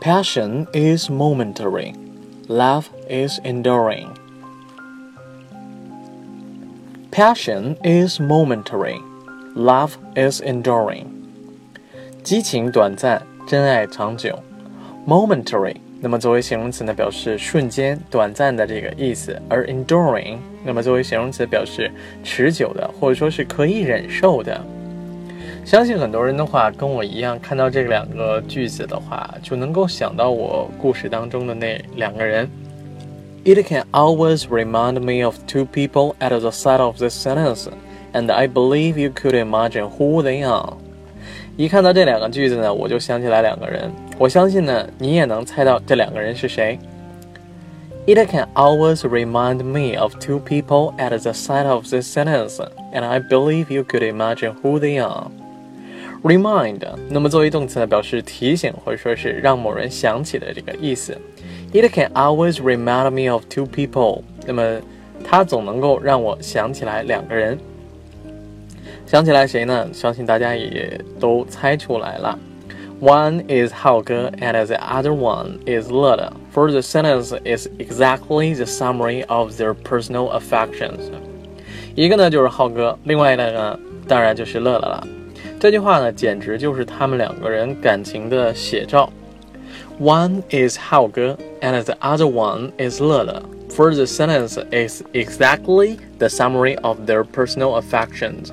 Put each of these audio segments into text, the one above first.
Passion is momentary, love is enduring. Passion is momentary, love is enduring. 激情短暂，真爱长久。Momentary，那么作为形容词呢，表示瞬间、短暂的这个意思；而 enduring，那么作为形容词，表示持久的，或者说是可以忍受的。 相信很多人的话，跟我一样，看到这两个句子的话，就能够想到我故事当中的那两个人。It can always remind me of two people at the start of this sentence, and I believe you could imagine who they are. 一看到这两个句子呢，我就想起来两个人。我相信呢，你也能猜到这两个人是谁。It can always remind me of two people at the start of this sentence, and I believe you could imagine who they are. Remind，那么作为动词呢，表示提醒或者说是让某人想起的这个意思。It can always remind me of two people，那么它总能够让我想起来两个人。想起来谁呢？相信大家也都猜出来了。One is 浩哥，and the other one is 乐乐。For the sentence is exactly the summary of their personal affections。一个呢就是浩哥，另外一个呢当然就是乐乐了。这句话呢，简直就是他们两个人感情的写照。One is 浩哥，and the other one is 乐乐。For the sentence is exactly the summary of their personal affections.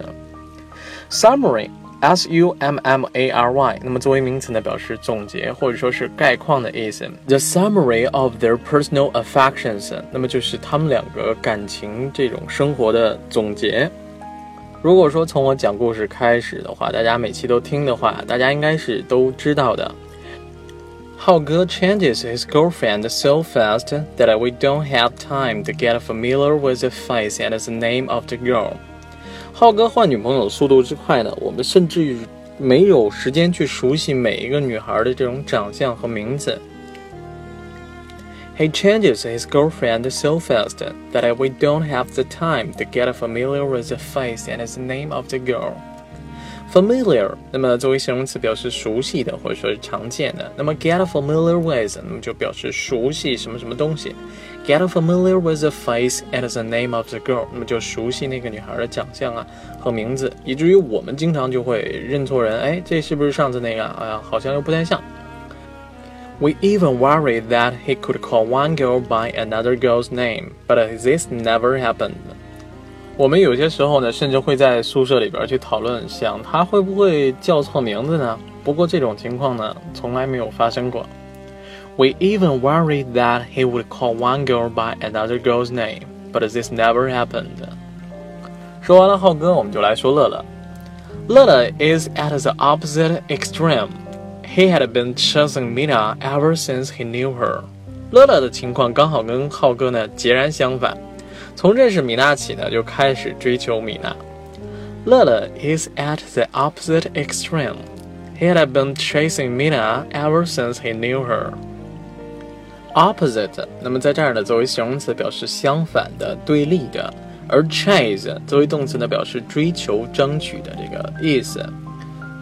Summary, S-U-M-M-A-R-Y，那么作为名词呢，表示总结或者说是概况的意思。The summary of their personal affections，那么就是他们两个感情这种生活的总结。 如果说从我讲故事开始的话，大家每期都听的话，大家应该是都知道的。浩哥 changes his girlfriend so fast that we don't have time to get familiar with the face and the name of the girl。浩哥换女朋友速度之快呢，我们甚至于没有时间去熟悉每一个女孩的这种长相和名字。He changes his girlfriend so fast that we don't have the time to get familiar with the face and the name of the girl. Familiar，那么作为形容词表示熟悉的或者说是常见的。那么 get familiar with，那么就表示熟悉什么什么东西。Get familiar with the face and the name of the girl，那么就熟悉那个女孩的长相啊和名字，以至于我们经常就会认错人。哎，这是不是上次那个？哎呀，好像又不太像。 We even worried that he could call one girl by another girl's name, but this never happened. 我们有些时候呢，甚至会在宿舍里边去讨论，想他会不会叫错名字呢？不过这种情况呢，从来没有发生过。We even worried that he would call one girl by another girl's name, but this never happened. 说完了浩哥，我们就来说乐乐。乐乐 is at the opposite extreme. He had been chasing Mina ever since he knew her。乐乐的情况刚好跟浩哥呢截然相反，从认识米娜起呢就开始追求米娜。乐乐 is at the opposite extreme. He had been chasing Mina ever since he knew her. Opposite，那么在这儿呢作为形容词表示相反的、对立的，而 chase 作为动词呢表示追求、争取的这个意思。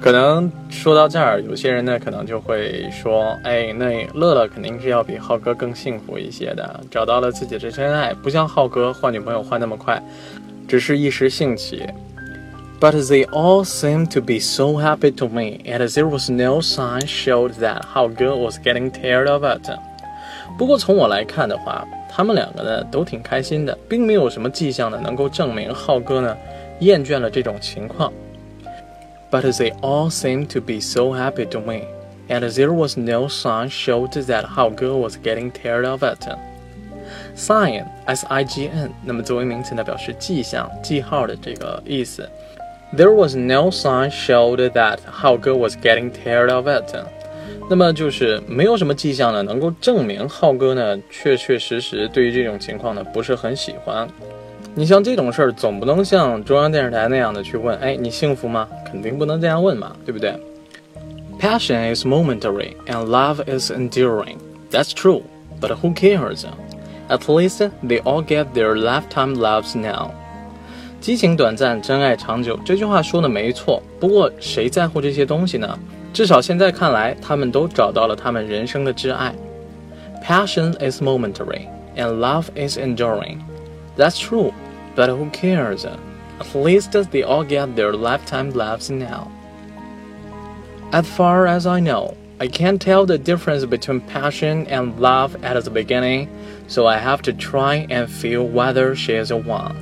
可能说到这儿，有些人呢可能就会说：“哎，那乐乐肯定是要比浩哥更幸福一些的，找到了自己的真爱，不像浩哥换女朋友换那么快，只是一时兴起。” But they all seemed to be so happy to me, and there was no sign showed that 浩哥 was getting tired of it. 不过从我来看的话，他们两个呢都挺开心的，并没有什么迹象呢能够证明浩哥呢厌倦了这种情况。but they all seemed to be so happy to me, and there was no sign showed that Hao Ge was getting tired of it. Sign, S-I-G-N，那么作为名词呢，表示迹象、记号的这个意思。There was no sign showed that Hao Ge was getting tired of it。那么就是没有什么迹象呢，能够证明浩哥呢确确实实对于这种情况呢不是很喜欢。 你像这种事儿，总不能像中央电视台那样的去问，哎，你幸福吗？肯定不能这样问嘛，对不对？Passion is momentary and love is enduring. That's true, but who cares? At least they all get their lifetime loves now. 激情短暂，真爱长久。这句话说的没错，不过谁在乎这些东西呢？至少现在看来，他们都找到了他们人生的挚爱。Passion is momentary, and love is enduring. That's true, but who cares? At least they all get their lifetime loves now. As far as I know, I can't tell the difference between passion and love at the beginning, so I have to try and feel whether she is one.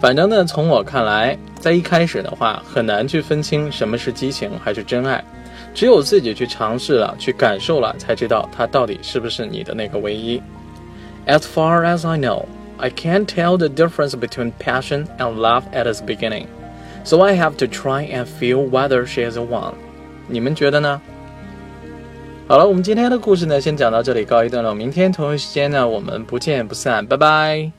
反正呢，从我看来，在一开始的话，很难去分清什么是激情还是真爱。只有自己去尝试了，去感受了，才知道它到底是不是你的那个唯一。As far as I know, I can't tell the difference between passion and love at its beginning, so I have to try and feel whether she is one. 你们觉得呢？好了，我们今天的故事呢，先讲到这里，告一段落。明天同一时间呢，我们不见不散，拜拜。